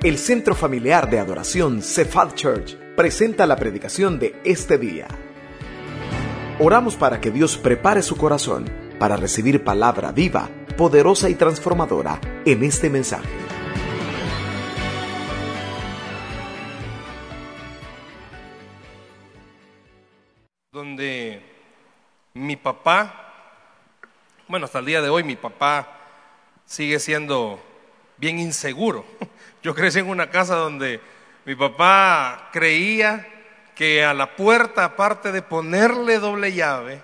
El Centro Familiar de Adoración Cephal Church presenta la predicación de este día. Oramos para que Dios prepare su corazón para recibir palabra viva, poderosa y transformadora en este mensaje. Donde mi papá, bueno, hasta el día de hoy mi papá sigue siendo bien inseguro. Yo crecí en una casa donde mi papá creía que a la puerta, aparte de ponerle doble llave,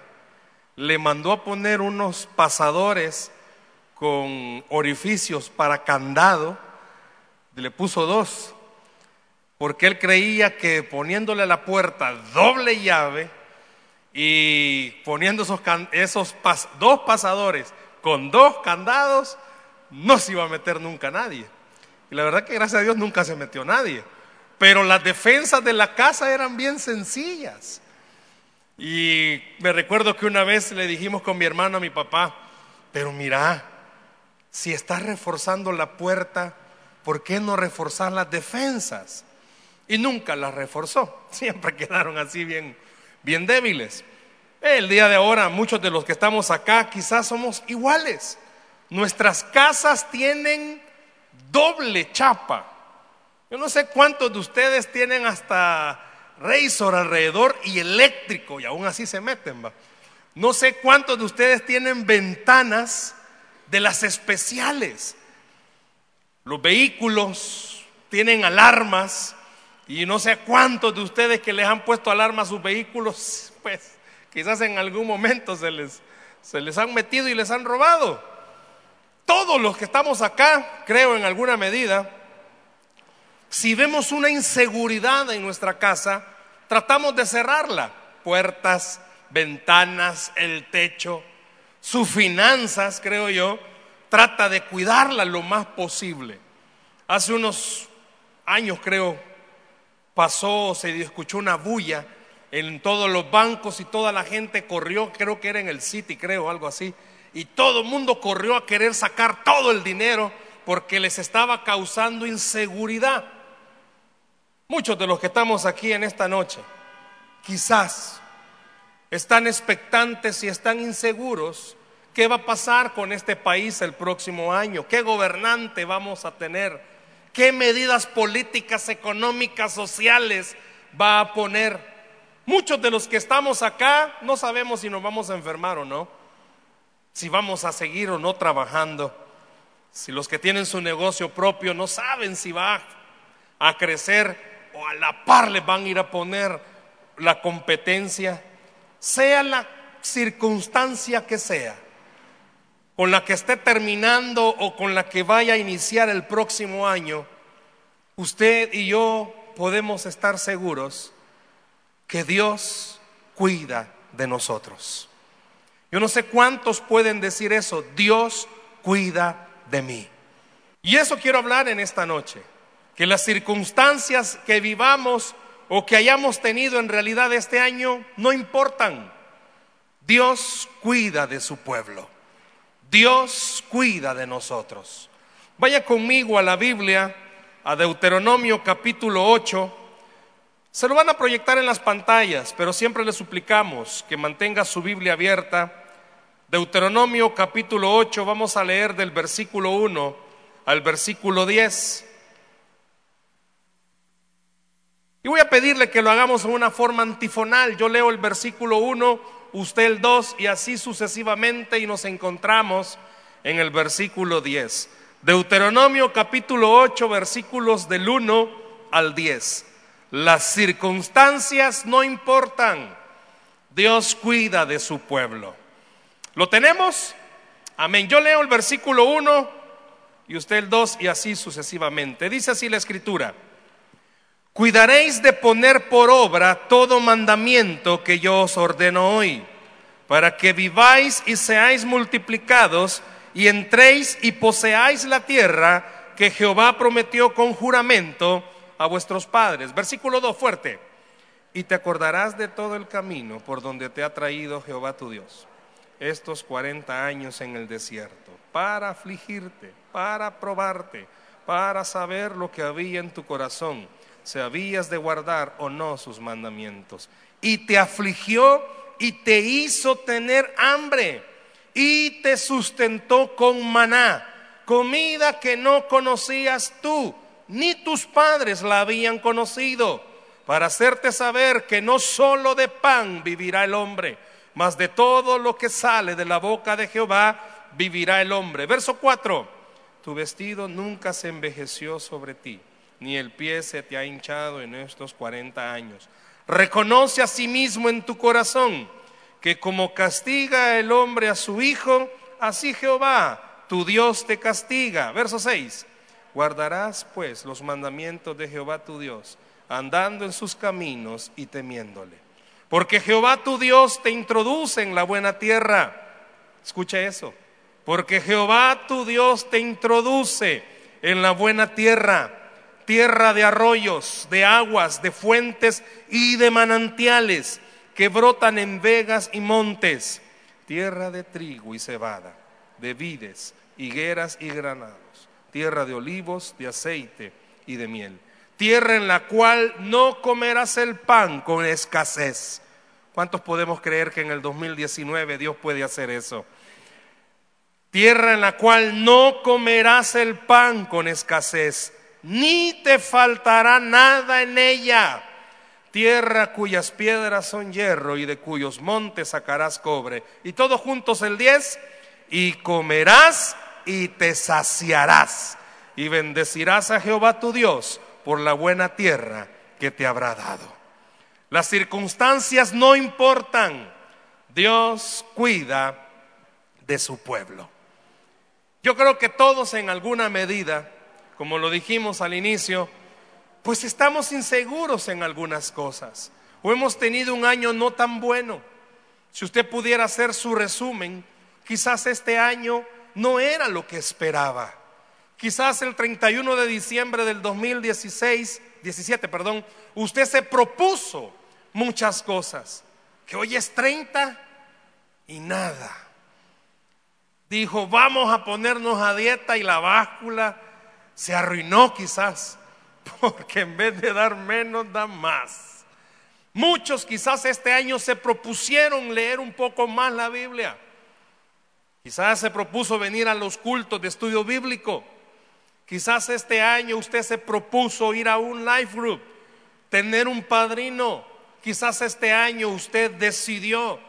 le mandó a poner unos pasadores con orificios para candado, le puso dos, porque él creía que poniéndole a la puerta doble llave y poniendo esos, esos dos pasadores con dos candados, no se iba a meter nunca nadie. Y la verdad que gracias a Dios nunca se metió nadie. Pero las defensas de la casa eran bien sencillas. Y me recuerdo que una vez le dijimos con mi hermano a mi papá, pero mira, si estás reforzando la puerta, ¿por qué no reforzar las defensas? Y nunca las reforzó, siempre quedaron así bien, bien débiles. El día de ahora, muchos de los que estamos acá quizás somos iguales. Nuestras casas tienen doble chapa. Yo no sé cuántos de ustedes tienen hasta Razor alrededor y eléctrico y aún así se meten. ¿va? No sé cuántos de ustedes tienen ventanas de las especiales. Los vehículos tienen alarmas y no sé cuántos de ustedes que les han puesto alarma a sus vehículos, pues quizás en algún momento se les, se les han metido y les han robado. Todos los que estamos acá, creo en alguna medida, si vemos una inseguridad en nuestra casa, tratamos de cerrarla. Puertas, ventanas, el techo, sus finanzas, creo yo, trata de cuidarla lo más posible. Hace unos años, creo, pasó, se escuchó una bulla en todos los bancos y toda la gente corrió, creo que era en el City, creo, algo así y todo el mundo corrió a querer sacar todo el dinero porque les estaba causando inseguridad. Muchos de los que estamos aquí en esta noche quizás están expectantes y están inseguros qué va a pasar con este país el próximo año, qué gobernante vamos a tener, qué medidas políticas, económicas, sociales va a poner. Muchos de los que estamos acá no sabemos si nos vamos a enfermar o no si vamos a seguir o no trabajando, si los que tienen su negocio propio no saben si va a crecer o a la par le van a ir a poner la competencia, sea la circunstancia que sea, con la que esté terminando o con la que vaya a iniciar el próximo año, usted y yo podemos estar seguros que Dios cuida de nosotros. Yo no sé cuántos pueden decir eso. Dios cuida de mí. Y eso quiero hablar en esta noche. Que las circunstancias que vivamos o que hayamos tenido en realidad este año no importan. Dios cuida de su pueblo. Dios cuida de nosotros. Vaya conmigo a la Biblia, a Deuteronomio capítulo 8. Se lo van a proyectar en las pantallas, pero siempre le suplicamos que mantenga su Biblia abierta Deuteronomio capítulo 8, vamos a leer del versículo 1 al versículo 10. Y voy a pedirle que lo hagamos en una forma antifonal. Yo leo el versículo 1, usted el 2 y así sucesivamente y nos encontramos en el versículo 10. Deuteronomio capítulo 8, versículos del 1 al 10. Las circunstancias no importan. Dios cuida de su pueblo. ¿Lo tenemos? Amén. Yo leo el versículo 1 y usted el 2 y así sucesivamente. Dice así la escritura. Cuidaréis de poner por obra todo mandamiento que yo os ordeno hoy, para que viváis y seáis multiplicados y entréis y poseáis la tierra que Jehová prometió con juramento a vuestros padres. Versículo 2 fuerte. Y te acordarás de todo el camino por donde te ha traído Jehová tu Dios estos 40 años en el desierto, para afligirte, para probarte, para saber lo que había en tu corazón, si habías de guardar o no sus mandamientos. Y te afligió y te hizo tener hambre y te sustentó con maná, comida que no conocías tú, ni tus padres la habían conocido, para hacerte saber que no solo de pan vivirá el hombre, mas de todo lo que sale de la boca de Jehová vivirá el hombre. Verso 4 tu vestido nunca se envejeció sobre ti, ni el pie se te ha hinchado en estos cuarenta años. Reconoce a sí mismo en tu corazón que como castiga el hombre a su hijo, así Jehová, tu Dios, te castiga. Verso 6. Guardarás pues los mandamientos de Jehová tu Dios, andando en sus caminos y temiéndole. Porque Jehová tu Dios te introduce en la buena tierra. Escucha eso porque Jehová tu Dios te introduce en la buena tierra, tierra de arroyos, de aguas, de fuentes y de manantiales que brotan en vegas y montes, tierra de trigo y cebada, de vides, higueras y granados, tierra de olivos, de aceite y de miel, tierra en la cual no comerás el pan con escasez. ¿Cuántos podemos creer que en el 2019 Dios puede hacer eso? tierra en la cual no comerás el pan con escasez, ni te faltará nada en ella. Tierra cuyas piedras son hierro y de cuyos montes sacarás cobre. Y todos juntos el 10, y comerás y te saciarás. Y bendecirás a Jehová tu Dios por la buena tierra que te habrá dado. Las circunstancias no importan. Dios cuida de su pueblo. Yo creo que todos en alguna medida, como lo dijimos al inicio, pues estamos inseguros en algunas cosas o hemos tenido un año no tan bueno. Si usted pudiera hacer su resumen, quizás este año no era lo que esperaba. Quizás el 31 de diciembre del 2016, 17, perdón, usted se propuso muchas cosas, que hoy es 30 y nada dijo, vamos a ponernos a dieta y la báscula se arruinó quizás, porque en vez de dar menos, da más. Muchos quizás este año se propusieron leer un poco más la Biblia. Quizás se propuso venir a los cultos de estudio bíblico. Quizás este año usted se propuso ir a un life group, tener un padrino. Quizás este año usted decidió,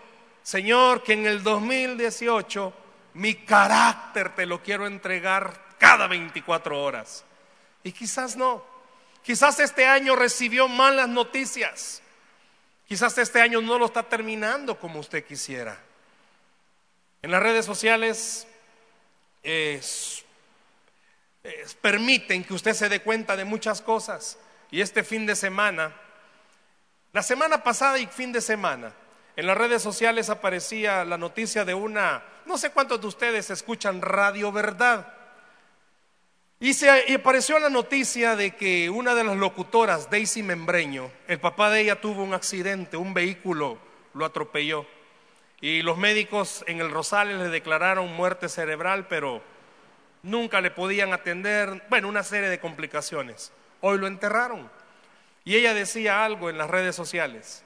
Señor, que en el 2018 mi carácter te lo quiero entregar cada 24 horas. Y quizás no. Quizás este año recibió malas noticias. Quizás este año no lo está terminando como usted quisiera. En las redes sociales permiten que usted se dé cuenta de muchas cosas. Y este fin de semana, la semana pasada y fin de semana, en las redes sociales aparecía la noticia de una, no sé cuántos de ustedes escuchan Radio Verdad. Y, se, apareció la noticia de que una de las locutoras, Daisy Membreño, el papá de ella tuvo un accidente, un vehículo lo atropelló. Y los médicos en el Rosales le declararon muerte cerebral, pero nunca le podían atender, bueno, una serie de complicaciones. Hoy lo enterraron. Y ella decía algo en las redes sociales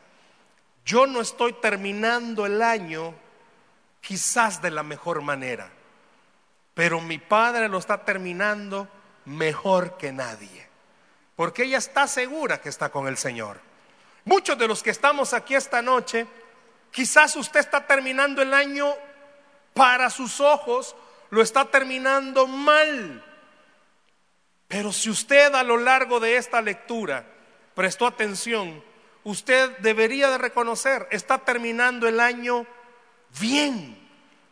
yo no estoy terminando el año quizás de la mejor manera, pero mi padre lo está terminando mejor que nadie, porque ella está segura que está con el Señor. Muchos de los que estamos aquí esta noche, quizás usted está terminando el año para sus ojos, lo está terminando mal. Pero si usted a lo largo de esta lectura prestó atención, usted debería de reconocer, está terminando el año bien,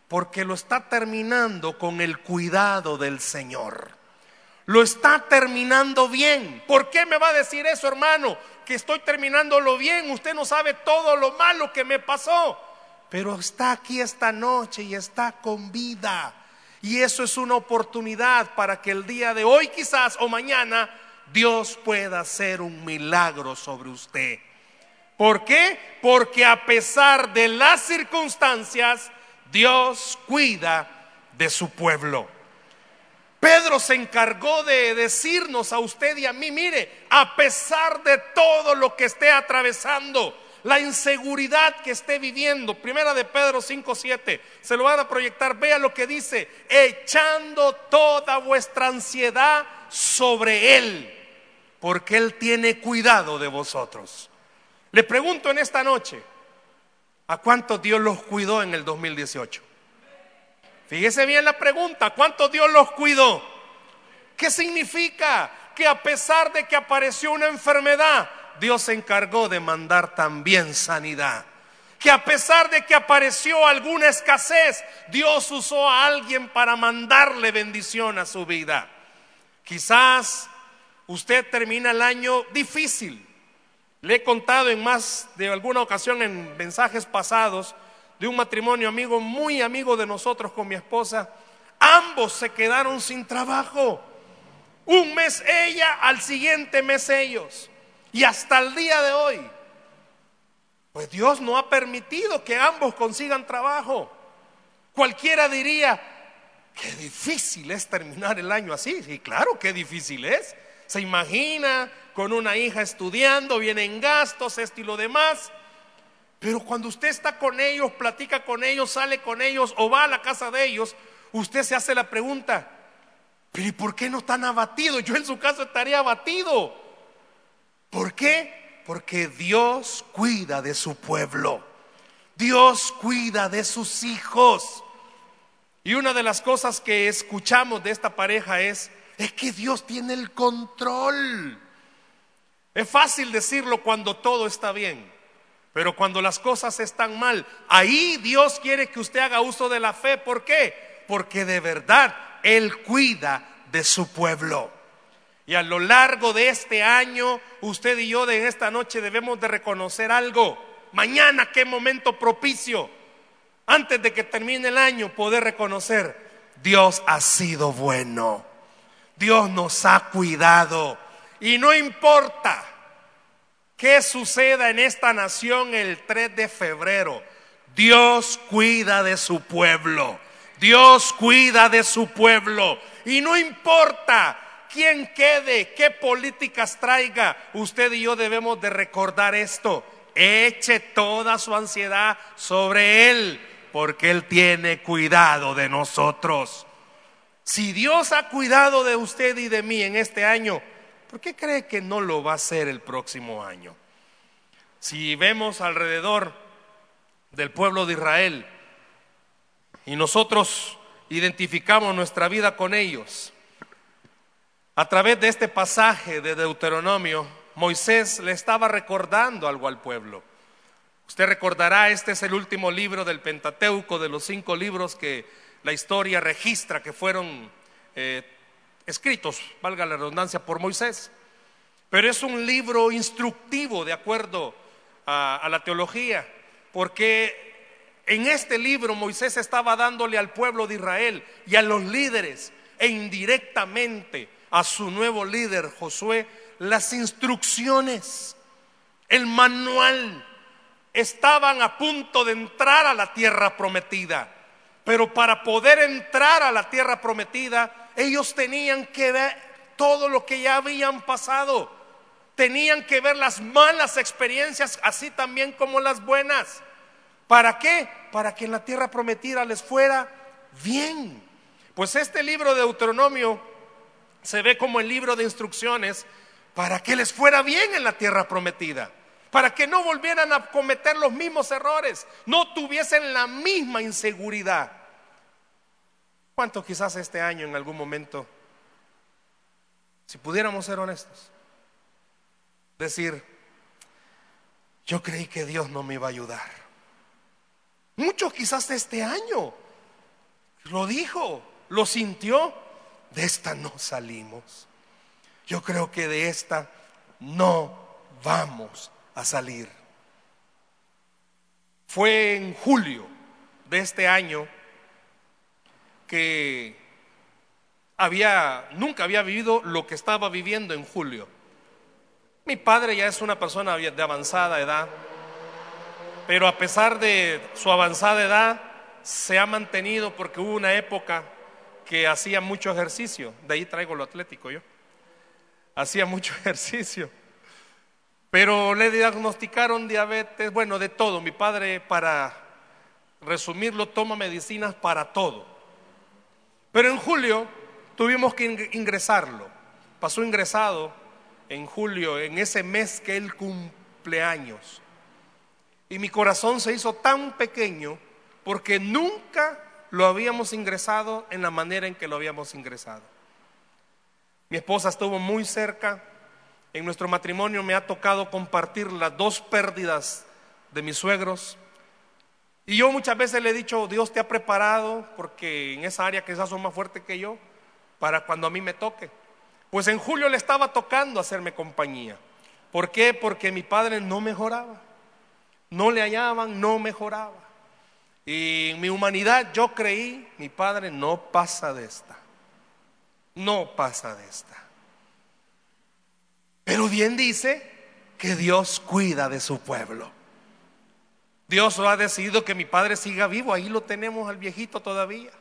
porque lo está terminando con el cuidado del Señor. Lo está terminando bien. ¿Por qué me va a decir eso, hermano? Que estoy terminándolo bien. Usted no sabe todo lo malo que me pasó. Pero está aquí esta noche y está con vida. Y eso es una oportunidad para que el día de hoy quizás o mañana Dios pueda hacer un milagro sobre usted. ¿Por qué? Porque a pesar de las circunstancias, Dios cuida de su pueblo. Pedro se encargó de decirnos a usted y a mí, mire, a pesar de todo lo que esté atravesando, la inseguridad que esté viviendo, primera de Pedro 5:7, se lo van a proyectar, vea lo que dice, echando toda vuestra ansiedad sobre él, porque él tiene cuidado de vosotros. Le pregunto en esta noche, ¿a cuántos Dios los cuidó en el 2018? Fíjese bien la pregunta, ¿cuánto Dios los cuidó? ¿Qué significa? Que a pesar de que apareció una enfermedad, Dios se encargó de mandar también sanidad. Que a pesar de que apareció alguna escasez, Dios usó a alguien para mandarle bendición a su vida. Quizás usted termina el año difícil. Le he contado en más de alguna ocasión en mensajes pasados de un matrimonio amigo, muy amigo de nosotros con mi esposa, ambos se quedaron sin trabajo. Un mes ella, al siguiente mes ellos. Y hasta el día de hoy, pues Dios no ha permitido que ambos consigan trabajo. Cualquiera diría, qué difícil es terminar el año así. Sí, claro, qué difícil es. Se imagina con una hija estudiando, vienen gastos, esto y lo demás. Pero cuando usted está con ellos, platica con ellos, sale con ellos o va a la casa de ellos, usted se hace la pregunta, pero ¿y por qué no están abatidos? Yo en su caso estaría abatido. ¿Por qué? Porque Dios cuida de su pueblo. Dios cuida de sus hijos. Y una de las cosas que escuchamos de esta pareja es, es que Dios tiene el control. Es fácil decirlo cuando todo está bien. Pero cuando las cosas están mal, ahí Dios quiere que usted haga uso de la fe. ¿Por qué? Porque de verdad Él cuida de su pueblo. Y a lo largo de este año, usted y yo de esta noche debemos de reconocer algo. Mañana, qué momento propicio. Antes de que termine el año, poder reconocer, Dios ha sido bueno. Dios nos ha cuidado. Y no importa ¿Qué suceda en esta nación el 3 de febrero? Dios cuida de su pueblo. Dios cuida de su pueblo. Y no importa quién quede, qué políticas traiga, usted y yo debemos de recordar esto. Eche toda su ansiedad sobre Él, porque Él tiene cuidado de nosotros. Si Dios ha cuidado de usted y de mí en este año, ¿por qué cree que no lo va a hacer el próximo año? Si vemos alrededor del pueblo de Israel y nosotros identificamos nuestra vida con ellos, a través de este pasaje de Deuteronomio, Moisés le estaba recordando algo al pueblo. Usted recordará, este es el último libro del Pentateuco, de los cinco libros que la historia registra que fueron eh, escritos, valga la redundancia, por Moisés. Pero es un libro instructivo de acuerdo a, a la teología, porque en este libro Moisés estaba dándole al pueblo de Israel y a los líderes e indirectamente a su nuevo líder Josué las instrucciones, el manual. Estaban a punto de entrar a la tierra prometida, pero para poder entrar a la tierra prometida ellos tenían que ver todo lo que ya habían pasado. Tenían que ver las malas experiencias, así también como las buenas. ¿Para qué? Para que en la tierra prometida les fuera bien. Pues este libro de Deuteronomio se ve como el libro de instrucciones para que les fuera bien en la tierra prometida, para que no volvieran a cometer los mismos errores, no tuviesen la misma inseguridad. ¿Cuánto quizás este año en algún momento, si pudiéramos ser honestos, decir, yo creí que Dios no me iba a ayudar? Muchos quizás este año lo dijo, lo sintió, de esta no salimos. Yo creo que de esta no vamos a salir. Fue en julio de este año que había, nunca había vivido lo que estaba viviendo en julio. Mi padre ya es una persona de avanzada edad, pero a pesar de su avanzada edad, se ha mantenido porque hubo una época porque hacía mucho ejercicio. De ahí traigo lo atlético yo. Hacía mucho ejercicio. Pero le diagnosticaron diabetes, bueno, de todo. Mi padre, para resumirlo, toma medicinas para todo. Pero en julio tuvimos que ingresarlo. Pasó ingresado en julio, en ese mes que él cumpleaños. Y mi corazón se hizo tan pequeño porque nunca lo habíamos ingresado en la manera en que lo habíamos ingresado. Mi esposa estuvo muy cerca. En nuestro matrimonio me ha tocado compartir las dos pérdidas de mis suegros. Y yo muchas veces le he dicho, Dios te ha preparado, porque en esa área quizás son más fuerte que yo, para cuando a mí me toque. Pues en julio le estaba tocando hacerme compañía. ¿Por qué? Porque mi padre no mejoraba. No le hallaban, no mejoraba. Y en mi humanidad yo creí, mi padre no pasa de esta. No pasa de esta. Pero bien dice que Dios cuida de su pueblo. Dios ha decidido que mi padre siga vivo, ahí lo tenemos al viejito todavía.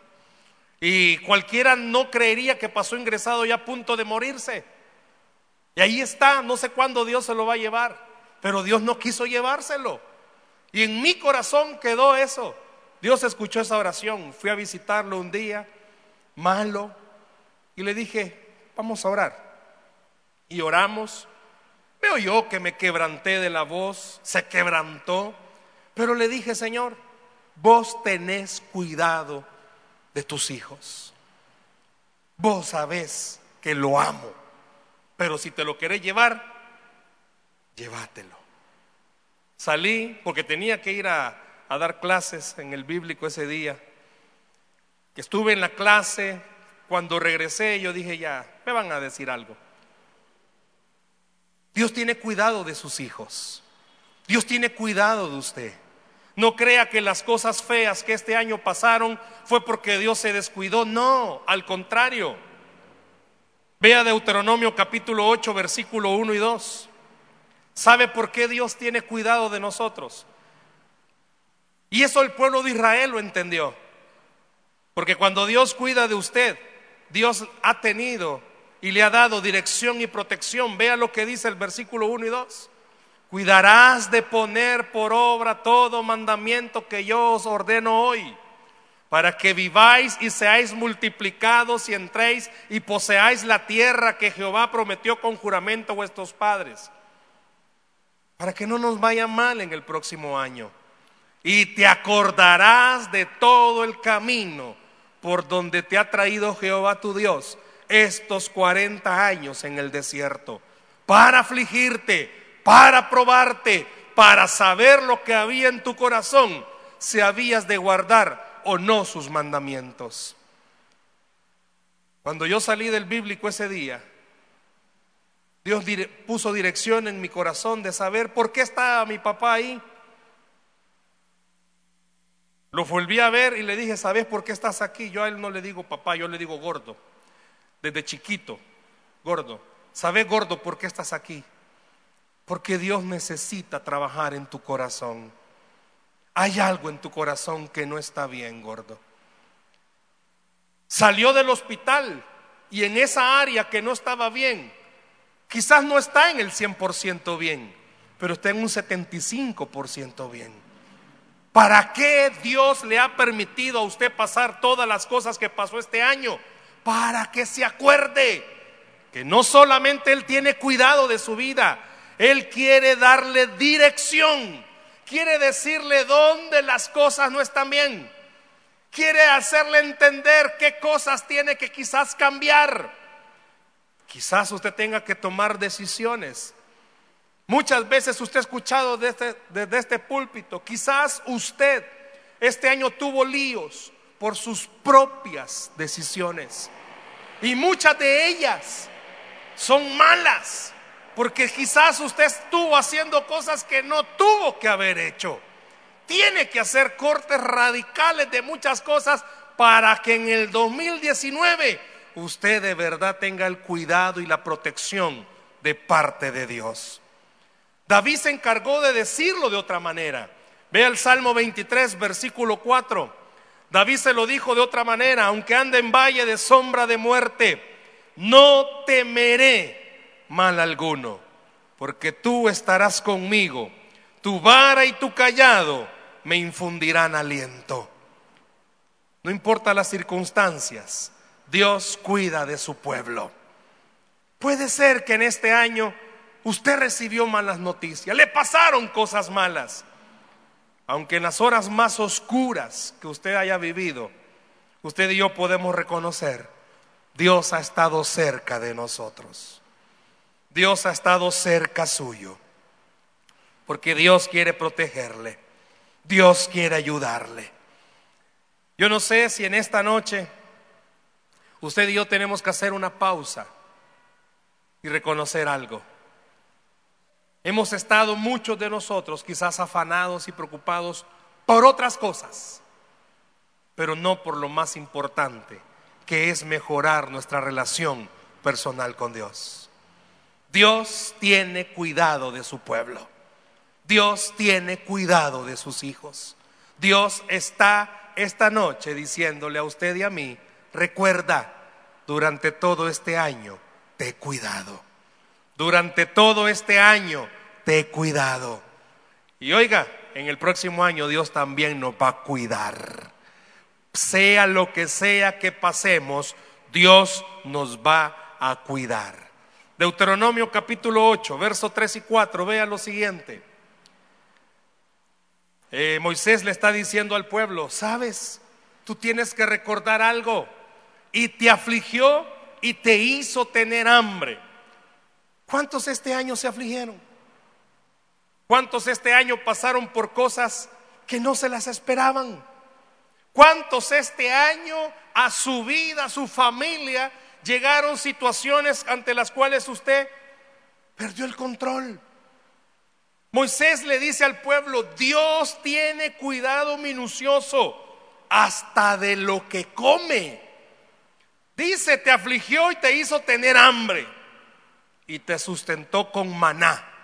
Y cualquiera no creería que pasó ingresado ya a punto de morirse. Y ahí está, no sé cuándo Dios se lo va a llevar, pero Dios no quiso llevárselo. Y en mi corazón quedó eso. Dios escuchó esa oración. Fui a visitarlo un día, malo, y le dije, vamos a orar. Y oramos. Veo yo que me quebranté de la voz, se quebrantó. Pero le dije, Señor, vos tenés cuidado de tus hijos. Vos sabés que lo amo, pero si te lo querés llevar, llévatelo. Salí porque tenía que ir a, a dar clases en el bíblico ese día. Que estuve en la clase, cuando regresé yo dije ya, me van a decir algo. Dios tiene cuidado de sus hijos. Dios tiene cuidado de usted. No crea que las cosas feas que este año pasaron fue porque Dios se descuidó. No, al contrario. Vea Deuteronomio capítulo 8, versículo 1 y 2. ¿Sabe por qué Dios tiene cuidado de nosotros? Y eso el pueblo de Israel lo entendió. Porque cuando Dios cuida de usted, Dios ha tenido y le ha dado dirección y protección. Vea lo que dice el versículo 1 y 2. Cuidarás de poner por obra todo mandamiento que yo os ordeno hoy, para que viváis y seáis multiplicados y entréis y poseáis la tierra que Jehová prometió con juramento a vuestros padres, para que no nos vaya mal en el próximo año. Y te acordarás de todo el camino por donde te ha traído Jehová tu Dios estos 40 años en el desierto, para afligirte para probarte, para saber lo que había en tu corazón, si habías de guardar o no sus mandamientos. Cuando yo salí del bíblico ese día, Dios puso dirección en mi corazón de saber por qué estaba mi papá ahí. Lo volví a ver y le dije, ¿sabes por qué estás aquí? Yo a él no le digo papá, yo le digo gordo. Desde chiquito, gordo. ¿Sabes, gordo, por qué estás aquí? Porque Dios necesita trabajar en tu corazón. Hay algo en tu corazón que no está bien, gordo. Salió del hospital y en esa área que no estaba bien, quizás no está en el 100% bien, pero está en un 75% bien. ¿Para qué Dios le ha permitido a usted pasar todas las cosas que pasó este año? Para que se acuerde que no solamente Él tiene cuidado de su vida, él quiere darle dirección, quiere decirle dónde las cosas no están bien, quiere hacerle entender qué cosas tiene que quizás cambiar. Quizás usted tenga que tomar decisiones. Muchas veces usted ha escuchado desde, desde este púlpito, quizás usted este año tuvo líos por sus propias decisiones. Y muchas de ellas son malas porque quizás usted estuvo haciendo cosas que no tuvo que haber hecho. Tiene que hacer cortes radicales de muchas cosas para que en el 2019 usted de verdad tenga el cuidado y la protección de parte de Dios. David se encargó de decirlo de otra manera. Ve el Salmo 23, versículo 4. David se lo dijo de otra manera, aunque ande en valle de sombra de muerte, no temeré mal alguno, porque tú estarás conmigo, tu vara y tu callado me infundirán aliento. No importa las circunstancias, Dios cuida de su pueblo. Puede ser que en este año usted recibió malas noticias, le pasaron cosas malas. Aunque en las horas más oscuras que usted haya vivido, usted y yo podemos reconocer, Dios ha estado cerca de nosotros. Dios ha estado cerca suyo. Porque Dios quiere protegerle. Dios quiere ayudarle. Yo no sé si en esta noche usted y yo tenemos que hacer una pausa y reconocer algo. Hemos estado muchos de nosotros quizás afanados y preocupados por otras cosas, pero no por lo más importante, que es mejorar nuestra relación personal con Dios. Dios tiene cuidado de su pueblo. Dios tiene cuidado de sus hijos. Dios está esta noche diciéndole a usted y a mí, recuerda, durante todo este año te he cuidado. Durante todo este año te he cuidado. Y oiga, en el próximo año Dios también nos va a cuidar. Sea lo que sea que pasemos, Dios nos va a cuidar. Deuteronomio capítulo 8, verso 3 y 4, vea lo siguiente. Eh, Moisés le está diciendo al pueblo, sabes, tú tienes que recordar algo. Y te afligió y te hizo tener hambre. ¿Cuántos este año se afligieron? ¿Cuántos este año pasaron por cosas que no se las esperaban? ¿Cuántos este año a su vida, a su familia, llegaron situaciones ante las cuales usted perdió el control? Moisés le dice al pueblo, Dios tiene cuidado minucioso hasta de lo que come. Dice, te afligió y te hizo tener hambre y te sustentó con maná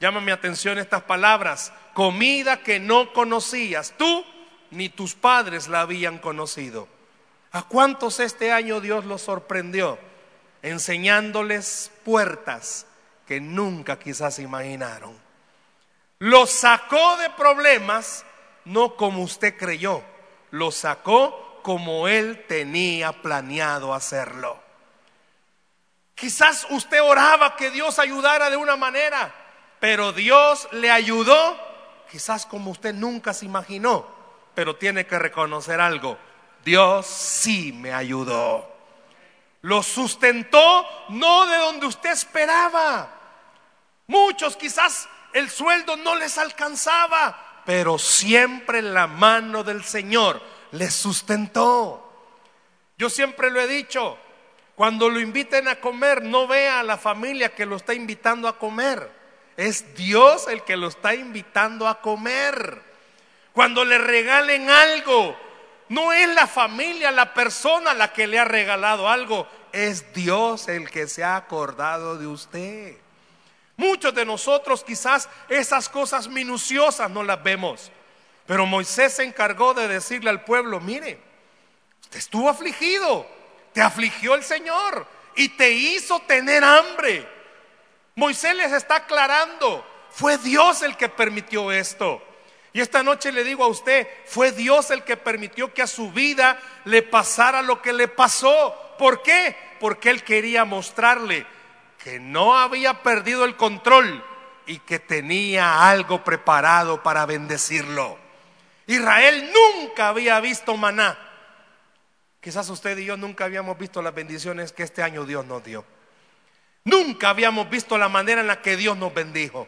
Llama mi atención estas palabras. Comida que no conocías. Tú ni tus padres la habían conocido. ¿A cuántos este año Dios los sorprendió? Enseñándoles puertas que nunca quizás imaginaron. Los sacó de problemas no como usted creyó. Los sacó como él tenía planeado hacerlo. Quizás usted oraba que Dios ayudara de una manera pero Dios le ayudó, quizás como usted nunca se imaginó, pero tiene que reconocer algo, Dios sí me ayudó. Lo sustentó no de donde usted esperaba. Muchos quizás el sueldo no les alcanzaba, pero siempre la mano del Señor les sustentó. Yo siempre lo he dicho, cuando lo inviten a comer, no vea a la familia que lo está invitando a comer es Dios el que lo está invitando a comer. Cuando le regalen algo, no es la familia, la persona la que le ha regalado algo, es Dios el que se ha acordado de usted. Muchos de nosotros quizás esas cosas minuciosas no las vemos, pero Moisés se encargó de decirle al pueblo, mire, usted estuvo afligido, te afligió el Señor y te hizo tener hambre. Moisés les está aclarando, fue Dios el que permitió esto. Y esta noche le digo a usted, fue Dios el que permitió que a su vida le pasara lo que le pasó. ¿Por qué? Porque Él quería mostrarle que no había perdido el control y que tenía algo preparado para bendecirlo. Israel nunca había visto maná. Quizás usted y yo nunca habíamos visto las bendiciones que este año Dios nos dio. Nunca habíamos visto la manera en la que Dios nos bendijo,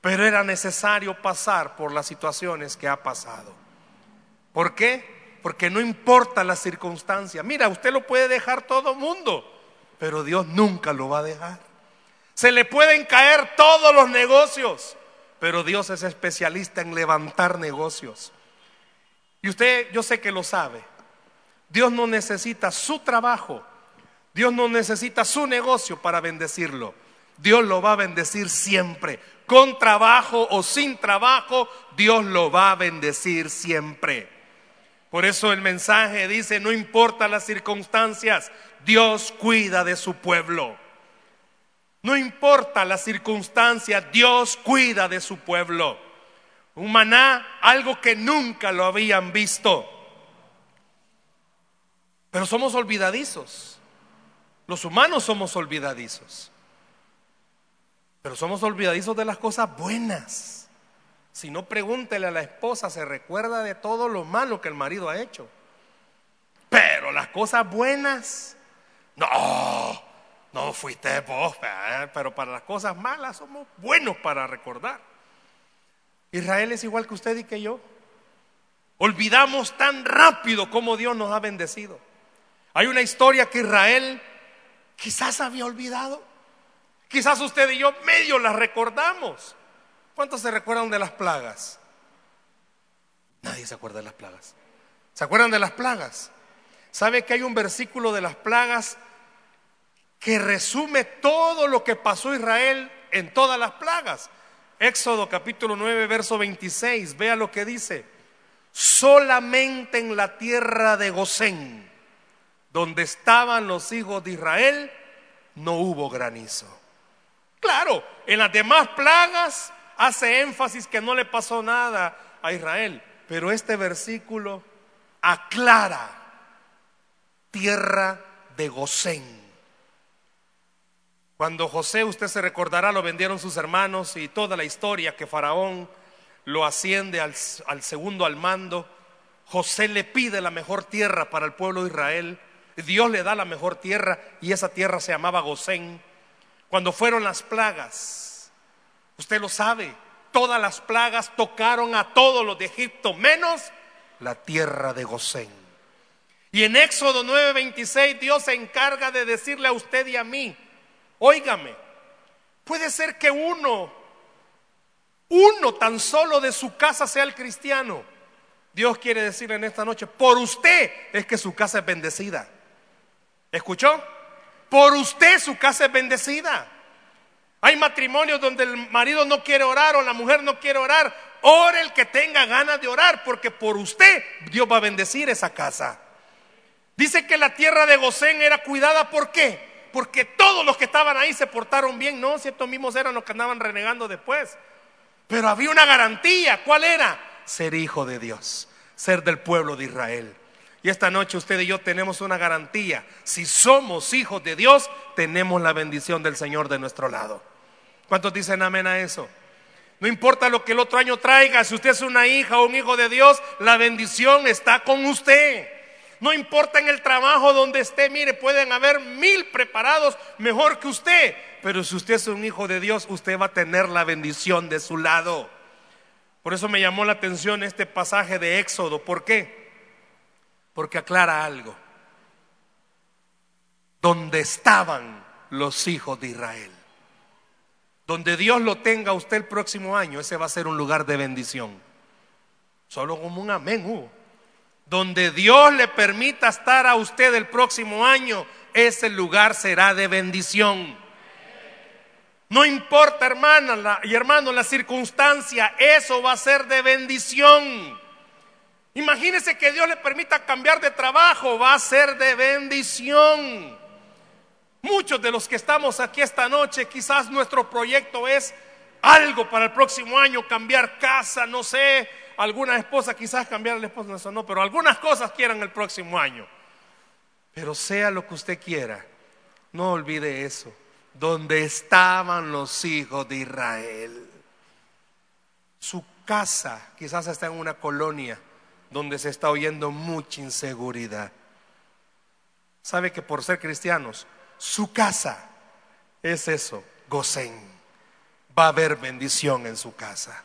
pero era necesario pasar por las situaciones que ha pasado. ¿Por qué? Porque no importa la circunstancia. Mira, usted lo puede dejar todo mundo, pero Dios nunca lo va a dejar. Se le pueden caer todos los negocios, pero Dios es especialista en levantar negocios. Y usted, yo sé que lo sabe. Dios no necesita su trabajo Dios no necesita su negocio para bendecirlo. Dios lo va a bendecir siempre. Con trabajo o sin trabajo, Dios lo va a bendecir siempre. Por eso el mensaje dice, no importa las circunstancias, Dios cuida de su pueblo. No importa las circunstancias, Dios cuida de su pueblo. Un maná, algo que nunca lo habían visto. Pero somos olvidadizos. Los humanos somos olvidadizos. Pero somos olvidadizos de las cosas buenas. Si no, pregúntele a la esposa, se recuerda de todo lo malo que el marido ha hecho. Pero las cosas buenas, no, no fuiste vos, pero para las cosas malas somos buenos para recordar. Israel es igual que usted y que yo. Olvidamos tan rápido como Dios nos ha bendecido. Hay una historia que Israel quizás había olvidado. Quizás usted y yo medio la recordamos. ¿Cuántos se recuerdan de las plagas? Nadie se acuerda de las plagas. ¿Se acuerdan de las plagas? ¿Sabe que hay un versículo de las plagas que resume todo lo que pasó Israel en todas las plagas? Éxodo capítulo 9, verso 26. Vea lo que dice. Solamente en la tierra de Gosén, donde estaban los hijos de Israel, no hubo granizo. Claro, en las demás plagas hace énfasis que no le pasó nada a Israel, pero este versículo aclara tierra de Gosén. Cuando José, usted se recordará, lo vendieron sus hermanos y toda la historia que Faraón lo asciende al, al segundo al mando, José le pide la mejor tierra para el pueblo de Israel. Dios le da la mejor tierra y esa tierra se llamaba Gosén. Cuando fueron las plagas, Usted lo sabe, todas las plagas tocaron a todos los de Egipto, menos la tierra de Gosén. Y en Éxodo 9:26 Dios se encarga de decirle a usted y a mí, óigame, puede ser que uno, uno tan solo de su casa sea el cristiano. Dios quiere decir en esta noche, por usted es que su casa es bendecida. ¿Escuchó? Por usted su casa es bendecida. Hay matrimonios donde el marido no quiere orar o la mujer no quiere orar. Ore el que tenga ganas de orar, porque por usted Dios va a bendecir esa casa. Dice que la tierra de Gosén era cuidada, ¿por qué? Porque todos los que estaban ahí se portaron bien, no, si estos mismos eran los que andaban renegando después. Pero había una garantía, ¿cuál era? Ser hijo de Dios, ser del pueblo de Israel. Y esta noche usted y yo tenemos una garantía. Si somos hijos de Dios, tenemos la bendición del Señor de nuestro lado. ¿Cuántos dicen amén a eso? No importa lo que el otro año traiga, si usted es una hija o un hijo de Dios, la bendición está con usted. No importa en el trabajo donde esté, mire, pueden haber mil preparados mejor que usted, pero si usted es un hijo de Dios, usted va a tener la bendición de su lado. Por eso me llamó la atención este pasaje de Éxodo. ¿Por qué? Porque aclara algo. Donde estaban los hijos de Israel. Donde Dios lo tenga usted el próximo año, ese va a ser un lugar de bendición. Solo como un amén hubo. Donde Dios le permita estar a usted el próximo año, ese lugar será de bendición. No importa, hermana y hermano, la circunstancia, eso va a ser de bendición. Imagínese que Dios le permita cambiar de trabajo, va a ser de bendición. Muchos de los que estamos aquí esta noche, quizás nuestro proyecto es algo para el próximo año, cambiar casa, no sé, alguna esposa quizás cambiar el esposo, eso no, pero algunas cosas quieran el próximo año. Pero sea lo que usted quiera, no olvide eso, donde estaban los hijos de Israel. Su casa quizás está en una colonia donde se está oyendo mucha inseguridad. ¿Sabe que por ser cristianos su casa es eso, Gosén. Va a haber bendición en su casa.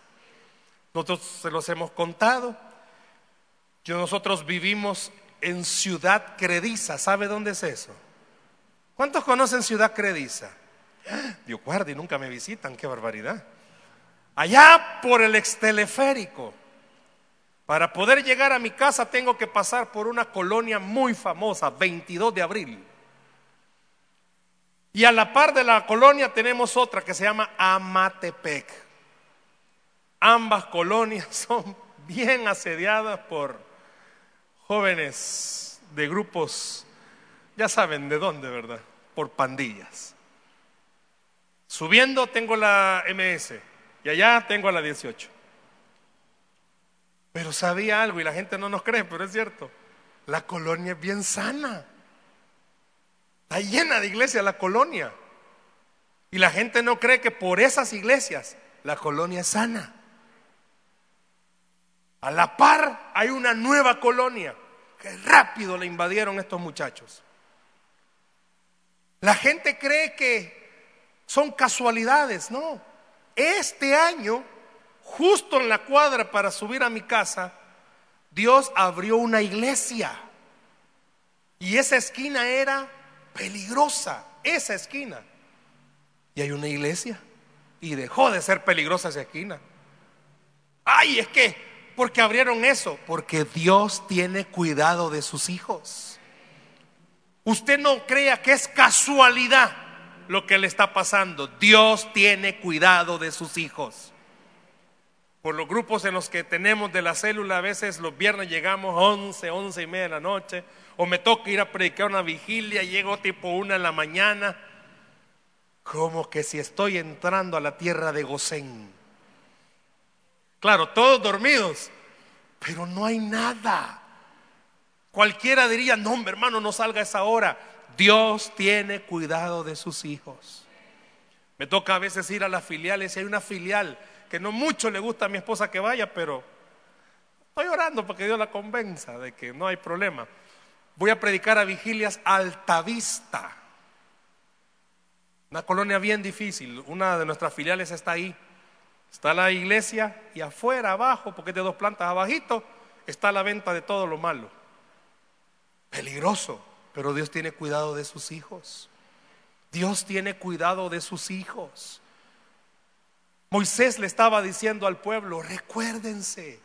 Nosotros se los hemos contado. Nosotros vivimos en Ciudad Crediza. ¿Sabe dónde es eso? ¿Cuántos conocen Ciudad Crediza? Dios guarde, nunca me visitan, qué barbaridad. Allá por el exteleférico. Para poder llegar a mi casa tengo que pasar por una colonia muy famosa, 22 de abril. Y a la par de la colonia tenemos otra que se llama Amatepec. Ambas colonias son bien asediadas por jóvenes de grupos, ya saben de dónde, ¿verdad? Por pandillas. Subiendo tengo la MS y allá tengo la 18. Pero sabía algo y la gente no nos cree, pero es cierto. La colonia es bien sana. Está llena de iglesias la colonia. Y la gente no cree que por esas iglesias la colonia es sana. A la par hay una nueva colonia que rápido le invadieron estos muchachos. La gente cree que son casualidades, no. Este año, justo en la cuadra para subir a mi casa, Dios abrió una iglesia. Y esa esquina era peligrosa, esa esquina. Y hay una iglesia. Y dejó de ser peligrosa esa esquina. Ay, es que, porque abrieron eso? Porque Dios tiene cuidado de sus hijos. Usted no crea que es casualidad lo que le está pasando. Dios tiene cuidado de sus hijos. Por los grupos en los que tenemos de la célula, a veces los viernes llegamos 11, 11 y media de la noche, o me toca ir a predicar una vigilia, llego tipo una en la mañana, como que si estoy entrando a la tierra de Gosén. Claro, todos dormidos, pero no hay nada. Cualquiera diría, no, hermano, no salga a esa hora. Dios tiene cuidado de sus hijos. Me toca a veces ir a las filiales y hay una filial que no mucho le gusta a mi esposa que vaya, pero estoy orando para que Dios la convenza de que no hay problema. Voy a predicar a vigilias Altavista, una colonia bien difícil. Una de nuestras filiales está ahí. Está la iglesia y afuera, abajo, porque es de dos plantas abajito, está la venta de todo lo malo. Peligroso. Pero Dios tiene cuidado de sus hijos. Dios tiene cuidado de sus hijos. Moisés le estaba diciendo al pueblo, recuérdense,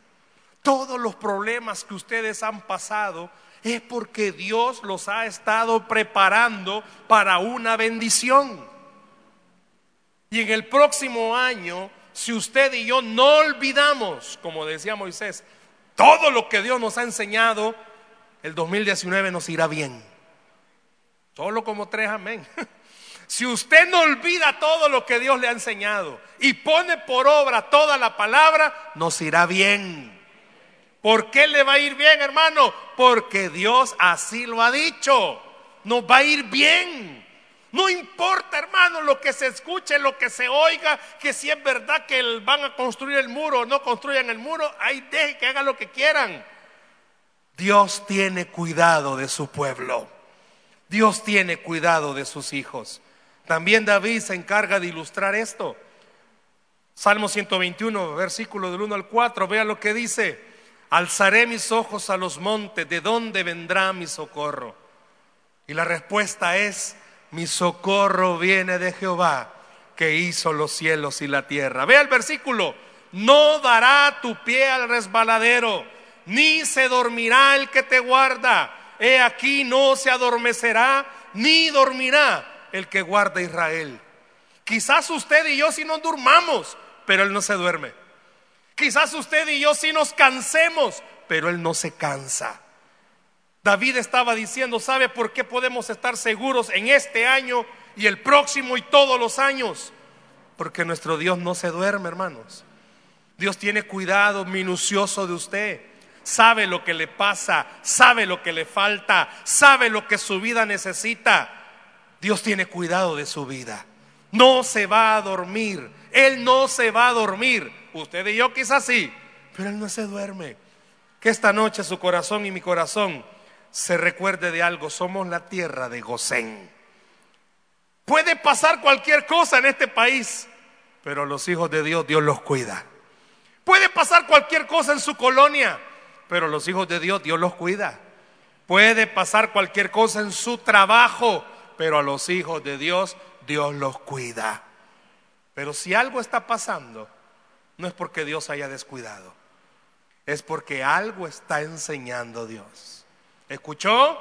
todos los problemas que ustedes han pasado es porque Dios los ha estado preparando para una bendición. Y en el próximo año, si usted y yo no olvidamos, como decía Moisés, todo lo que Dios nos ha enseñado, el 2019 nos irá bien. Solo como tres amén. Si usted no olvida todo lo que Dios le ha enseñado y pone por obra toda la palabra, nos irá bien. ¿Por qué le va a ir bien, hermano? Porque Dios así lo ha dicho. Nos va a ir bien. No importa, hermano, lo que se escuche, lo que se oiga, que si es verdad que van a construir el muro o no construyan el muro, ahí deje que hagan lo que quieran. Dios tiene cuidado de su pueblo. Dios tiene cuidado de sus hijos. También David se encarga de ilustrar esto. Salmo 121, versículo del 1 al 4, vea lo que dice. Alzaré mis ojos a los montes, ¿de dónde vendrá mi socorro? Y la respuesta es, mi socorro viene de Jehová, que hizo los cielos y la tierra. Vea el versículo, no dará tu pie al resbaladero, ni se dormirá el que te guarda he aquí no se adormecerá ni dormirá el que guarda Israel. Quizás usted y yo si no durmamos, pero Él no se duerme. Quizás usted y yo si nos cansemos, pero Él no se cansa. David estaba diciendo, ¿sabe por qué podemos estar seguros en este año y el próximo y todos los años? Porque nuestro Dios no se duerme, hermanos. Dios tiene cuidado minucioso de usted sabe lo que le pasa, sabe lo que le falta, sabe lo que su vida necesita. Dios tiene cuidado de su vida. No se va a dormir. Él no se va a dormir. Usted y yo quizás sí, pero Él no se duerme. Que esta noche su corazón y mi corazón se recuerde de algo. Somos la tierra de Gosén. Puede pasar cualquier cosa en este país, pero los hijos de Dios, Dios los cuida. Puede pasar cualquier cosa en su colonia, pero los hijos de Dios, Dios los cuida. Puede pasar cualquier cosa en su trabajo, pero a los hijos de Dios, Dios los cuida. Pero si algo está pasando, no es porque Dios haya descuidado, es porque algo está enseñando Dios. ¿Escuchó?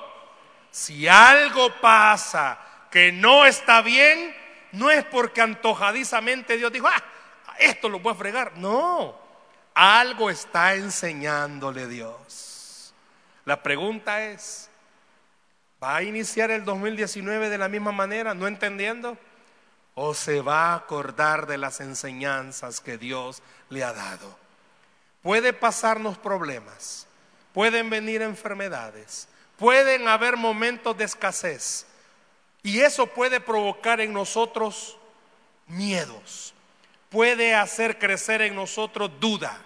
Si algo pasa que no está bien, no es porque antojadizamente Dios dijo, ah, esto lo voy a fregar. No, algo está enseñándole Dios. La pregunta es, ¿va a iniciar el 2019 de la misma manera, no entendiendo? ¿O se va a acordar de las enseñanzas que Dios le ha dado? Puede pasarnos problemas, pueden venir enfermedades, pueden haber momentos de escasez y eso puede provocar en nosotros miedos, puede hacer crecer en nosotros duda.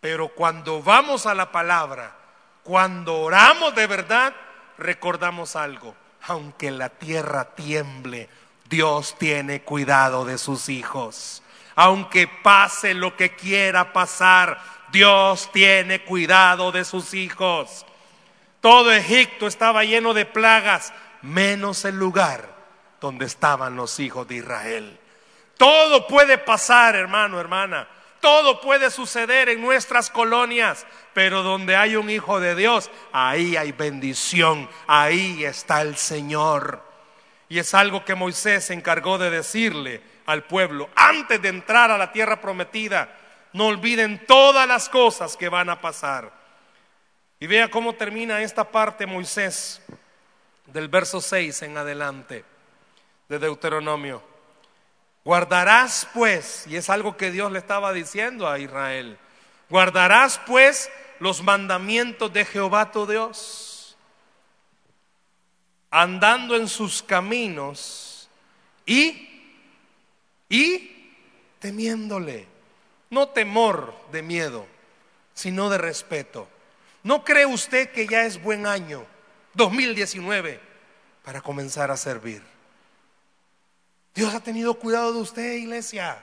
Pero cuando vamos a la palabra, cuando oramos de verdad, recordamos algo. Aunque la tierra tiemble, Dios tiene cuidado de sus hijos. Aunque pase lo que quiera pasar, Dios tiene cuidado de sus hijos. Todo Egipto estaba lleno de plagas, menos el lugar donde estaban los hijos de Israel. Todo puede pasar, hermano, hermana. Todo puede suceder en nuestras colonias, pero donde hay un hijo de Dios, ahí hay bendición, ahí está el Señor. Y es algo que Moisés se encargó de decirle al pueblo antes de entrar a la tierra prometida. No olviden todas las cosas que van a pasar. Y vea cómo termina esta parte Moisés del verso 6 en adelante de Deuteronomio. Guardarás pues, y es algo que Dios le estaba diciendo a Israel, guardarás pues los mandamientos de Jehová tu Dios, andando en sus caminos y, y temiéndole, no temor de miedo, sino de respeto. ¿No cree usted que ya es buen año, 2019, para comenzar a servir? Dios ha tenido cuidado de usted, iglesia.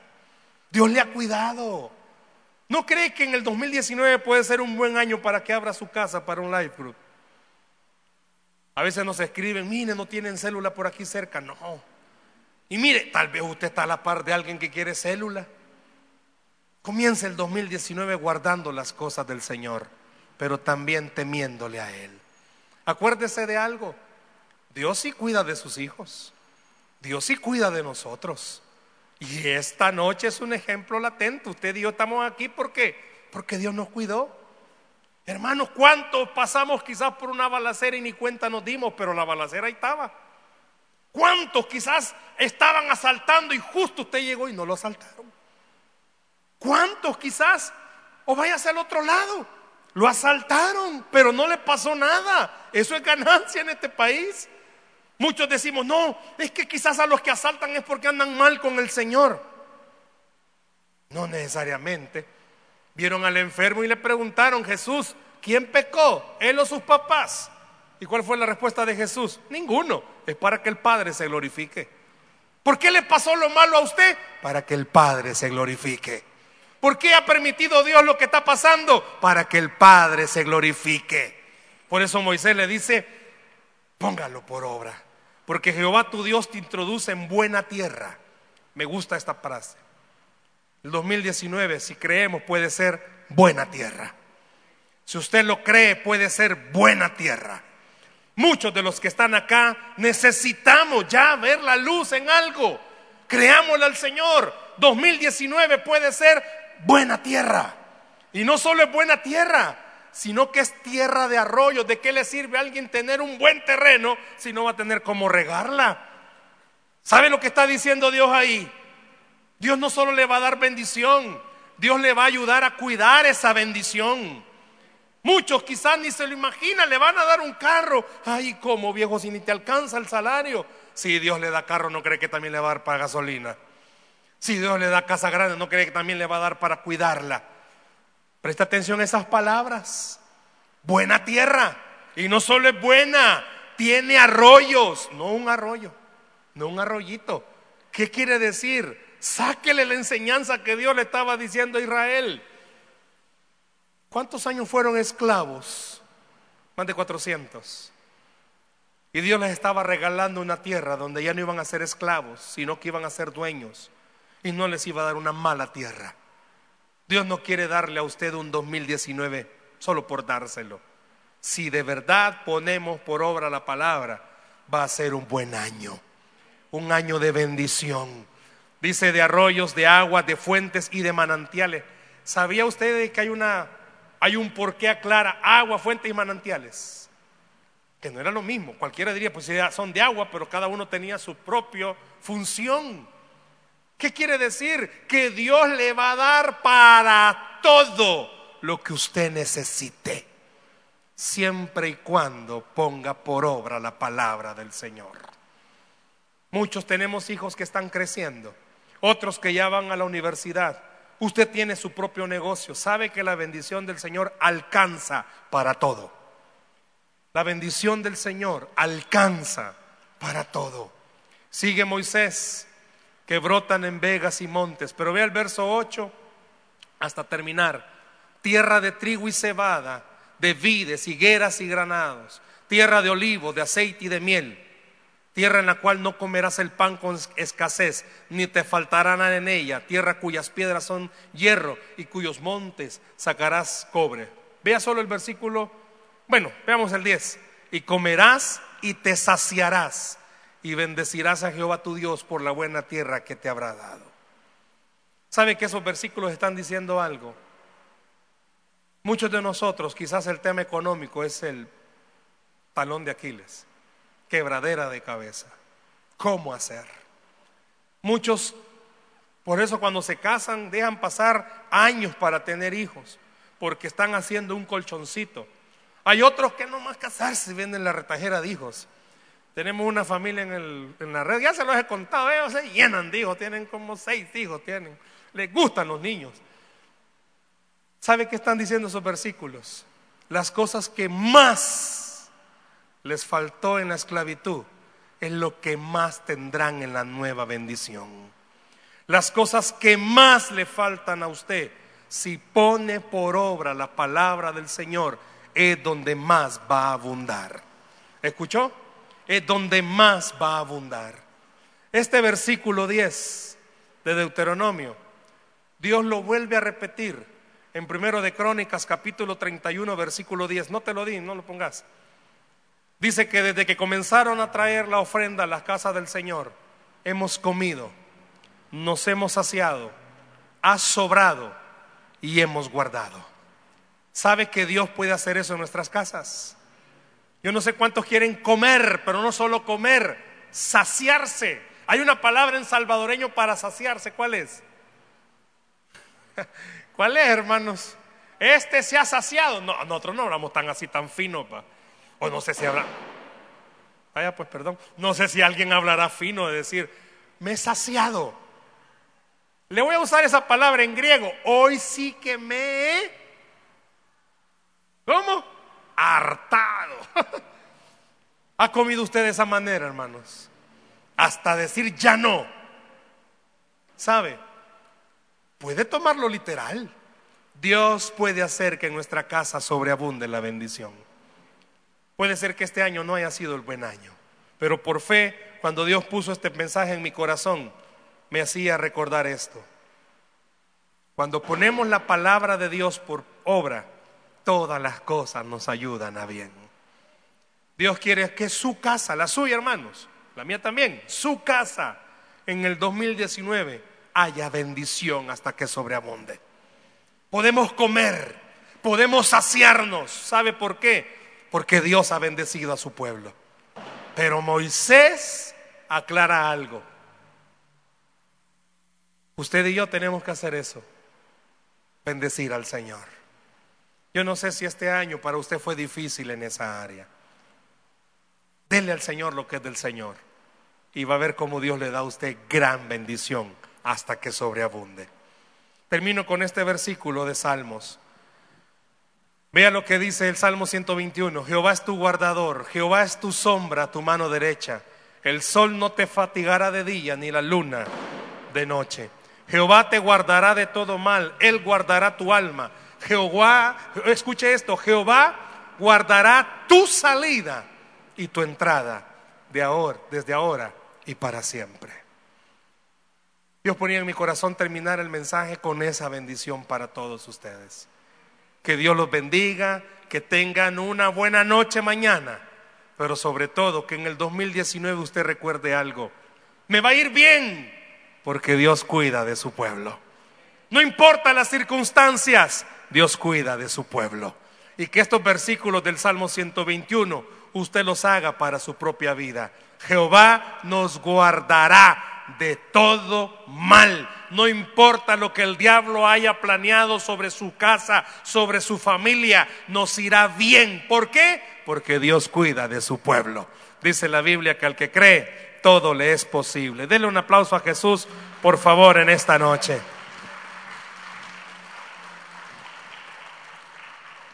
Dios le ha cuidado. ¿No cree que en el 2019 puede ser un buen año para que abra su casa para un live group? A veces nos escriben, mire, no tienen célula por aquí cerca. No. Y mire, tal vez usted está a la par de alguien que quiere célula. Comience el 2019 guardando las cosas del Señor, pero también temiéndole a Él. Acuérdese de algo, Dios sí cuida de sus hijos. Dios sí cuida de nosotros. Y esta noche es un ejemplo latente. Usted y yo estamos aquí porque porque Dios nos cuidó. Hermanos, ¿cuántos pasamos quizás por una balacera y ni cuenta nos dimos, pero la balacera ahí estaba? ¿Cuántos quizás estaban asaltando y justo usted llegó y no lo asaltaron? ¿Cuántos quizás, o hacia el otro lado, lo asaltaron, pero no le pasó nada? Eso es ganancia en este país. Muchos decimos, no, es que quizás a los que asaltan es porque andan mal con el Señor. No necesariamente. Vieron al enfermo y le preguntaron, Jesús, ¿quién pecó? ¿Él o sus papás? ¿Y cuál fue la respuesta de Jesús? Ninguno. Es para que el Padre se glorifique. ¿Por qué le pasó lo malo a usted? Para que el Padre se glorifique. ¿Por qué ha permitido Dios lo que está pasando? Para que el Padre se glorifique. Por eso Moisés le dice, póngalo por obra porque Jehová tu Dios te introduce en buena tierra. Me gusta esta frase. El 2019, si creemos, puede ser buena tierra. Si usted lo cree, puede ser buena tierra. Muchos de los que están acá necesitamos ya ver la luz en algo. Creámosle al Señor. 2019 puede ser buena tierra. Y no solo es buena tierra, sino que es tierra de arroyo. ¿De qué le sirve a alguien tener un buen terreno si no va a tener cómo regarla? ¿Sabe lo que está diciendo Dios ahí? Dios no solo le va a dar bendición, Dios le va a ayudar a cuidar esa bendición. Muchos quizás ni se lo imaginan, le van a dar un carro. Ay, como viejo, si ni te alcanza el salario. Si Dios le da carro, no cree que también le va a dar para gasolina. Si Dios le da casa grande, no cree que también le va a dar para cuidarla. Presta atención a esas palabras. Buena tierra. Y no solo es buena, tiene arroyos. No un arroyo, no un arroyito. ¿Qué quiere decir? Sáquele la enseñanza que Dios le estaba diciendo a Israel. ¿Cuántos años fueron esclavos? Más de 400. Y Dios les estaba regalando una tierra donde ya no iban a ser esclavos, sino que iban a ser dueños. Y no les iba a dar una mala tierra. Dios no quiere darle a usted un 2019 solo por dárselo. Si de verdad ponemos por obra la palabra, va a ser un buen año, un año de bendición. Dice de arroyos, de aguas, de fuentes y de manantiales. ¿Sabía usted que hay una hay un porqué aclara agua, fuentes y manantiales. Que no era lo mismo. Cualquiera diría, pues son de agua, pero cada uno tenía su propia función. ¿Qué quiere decir? Que Dios le va a dar para todo lo que usted necesite, siempre y cuando ponga por obra la palabra del Señor. Muchos tenemos hijos que están creciendo, otros que ya van a la universidad. Usted tiene su propio negocio, sabe que la bendición del Señor alcanza para todo. La bendición del Señor alcanza para todo. Sigue Moisés que brotan en vegas y montes. Pero ve el verso 8 hasta terminar. Tierra de trigo y cebada, de vides, higueras y granados, tierra de olivo, de aceite y de miel, tierra en la cual no comerás el pan con escasez, ni te faltará nada en ella, tierra cuyas piedras son hierro y cuyos montes sacarás cobre. Vea solo el versículo, bueno, veamos el 10, y comerás y te saciarás y bendecirás a Jehová tu Dios por la buena tierra que te habrá dado. ¿Sabe que esos versículos están diciendo algo? Muchos de nosotros, quizás el tema económico es el talón de Aquiles, quebradera de cabeza. ¿Cómo hacer? Muchos, por eso cuando se casan, dejan pasar años para tener hijos, porque están haciendo un colchoncito. Hay otros que no más casarse venden la retajera de hijos. Tenemos una familia en, la red, ya se los he contado, ellos se llenan de hijos, tienen como seis hijos, tienen, les gustan los niños. ¿Sabe qué están diciendo esos versículos? Las cosas que más les faltó en la esclavitud es lo que más tendrán en la nueva bendición. Las cosas que más le faltan a usted, si pone por obra la palabra del Señor, es donde más va a abundar. ¿Escuchó? Es donde más va a abundar. Este versículo 10 de Deuteronomio, Dios lo vuelve a repetir en primero de Crónicas capítulo 31 versículo 10. No te lo di, no lo pongas. Dice que desde que comenzaron a traer la ofrenda a las casas del Señor, hemos comido, nos hemos saciado, ha sobrado y hemos guardado. ¿Sabe que Dios puede hacer eso en nuestras casas? Yo no sé cuántos quieren comer, pero no solo comer, saciarse. Hay una palabra en salvadoreño para saciarse. ¿Cuál es? ¿Cuál es, hermanos? Este se ha saciado. No, nosotros no hablamos tan así, tan fino. Pa. O no sé si habla. Vaya, pues perdón. No sé si alguien hablará fino de decir, me he saciado. Le voy a usar esa palabra en griego. Hoy sí que me he. ¿Cómo? Hartado. ¿Ha comido usted de esa manera, hermanos? Hasta decir ya no. ¿Sabe? Puede tomarlo literal. Dios puede hacer que en nuestra casa sobreabunde la bendición. Puede ser que este año no haya sido el buen año, pero por fe, cuando Dios puso este mensaje en mi corazón, me hacía recordar esto. Cuando ponemos la palabra de Dios por obra, todas las cosas nos ayudan a bien. Dios quiere que su casa, la suya hermanos, la mía también, su casa en el 2019 haya bendición hasta que sobreabunde. Podemos comer, podemos saciarnos. ¿Sabe por qué? Porque Dios ha bendecido a su pueblo. Pero Moisés aclara algo. Usted y yo tenemos que hacer eso, bendecir al Señor. Yo no sé si este año para usted fue difícil en esa área. Dele al Señor lo que es del Señor. Y va a ver cómo Dios le da a usted gran bendición hasta que sobreabunde. Termino con este versículo de Salmos. Vea lo que dice el Salmo 121. Jehová es tu guardador, Jehová es tu sombra, tu mano derecha. El sol no te fatigará de día, ni la luna de noche. Jehová te guardará de todo mal, Él guardará tu alma. Jehová, escuche esto, Jehová guardará tu salida y tu entrada de ahora, desde ahora y para siempre. Dios ponía en mi corazón terminar el mensaje con esa bendición para todos ustedes. Que Dios los bendiga, que tengan una buena noche mañana, pero sobre todo que en el 2019 usted recuerde algo. Me va a ir bien porque Dios cuida de su pueblo. No importa las circunstancias, Dios cuida de su pueblo. Y que estos versículos del Salmo 121 usted los haga para su propia vida. Jehová nos guardará de todo mal. No importa lo que el diablo haya planeado sobre su casa, sobre su familia, nos irá bien. ¿Por qué? Porque Dios cuida de su pueblo. Dice la Biblia que al que cree, todo le es posible. Dele un aplauso a Jesús, por favor, en esta noche.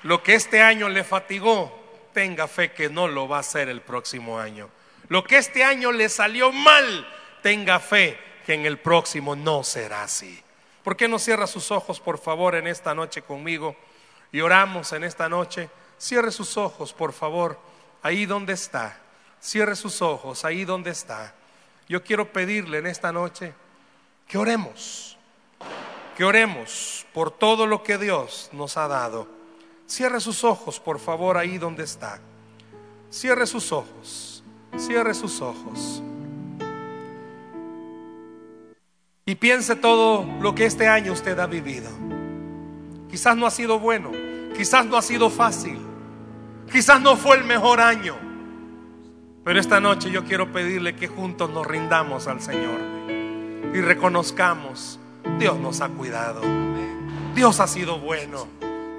Lo que este año le fatigó, tenga fe que no lo va a hacer el próximo año. Lo que este año le salió mal, tenga fe que en el próximo no será así. ¿Por qué no cierra sus ojos, por favor, en esta noche conmigo? Y oramos en esta noche. Cierre sus ojos, por favor, ahí donde está. Cierre sus ojos, ahí donde está. Yo quiero pedirle en esta noche que oremos, que oremos por todo lo que Dios nos ha dado Cierre sus ojos, por favor, ahí donde está. Cierre sus ojos. Cierre sus ojos. Y piense todo lo que este año usted ha vivido. Quizás no ha sido bueno, quizás no ha sido fácil, quizás no fue el mejor año. Pero esta noche yo quiero pedirle que juntos nos rindamos al Señor y reconozcamos, Dios nos ha cuidado, Dios ha sido bueno.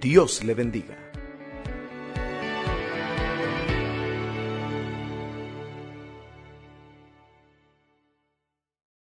Dios le bendiga.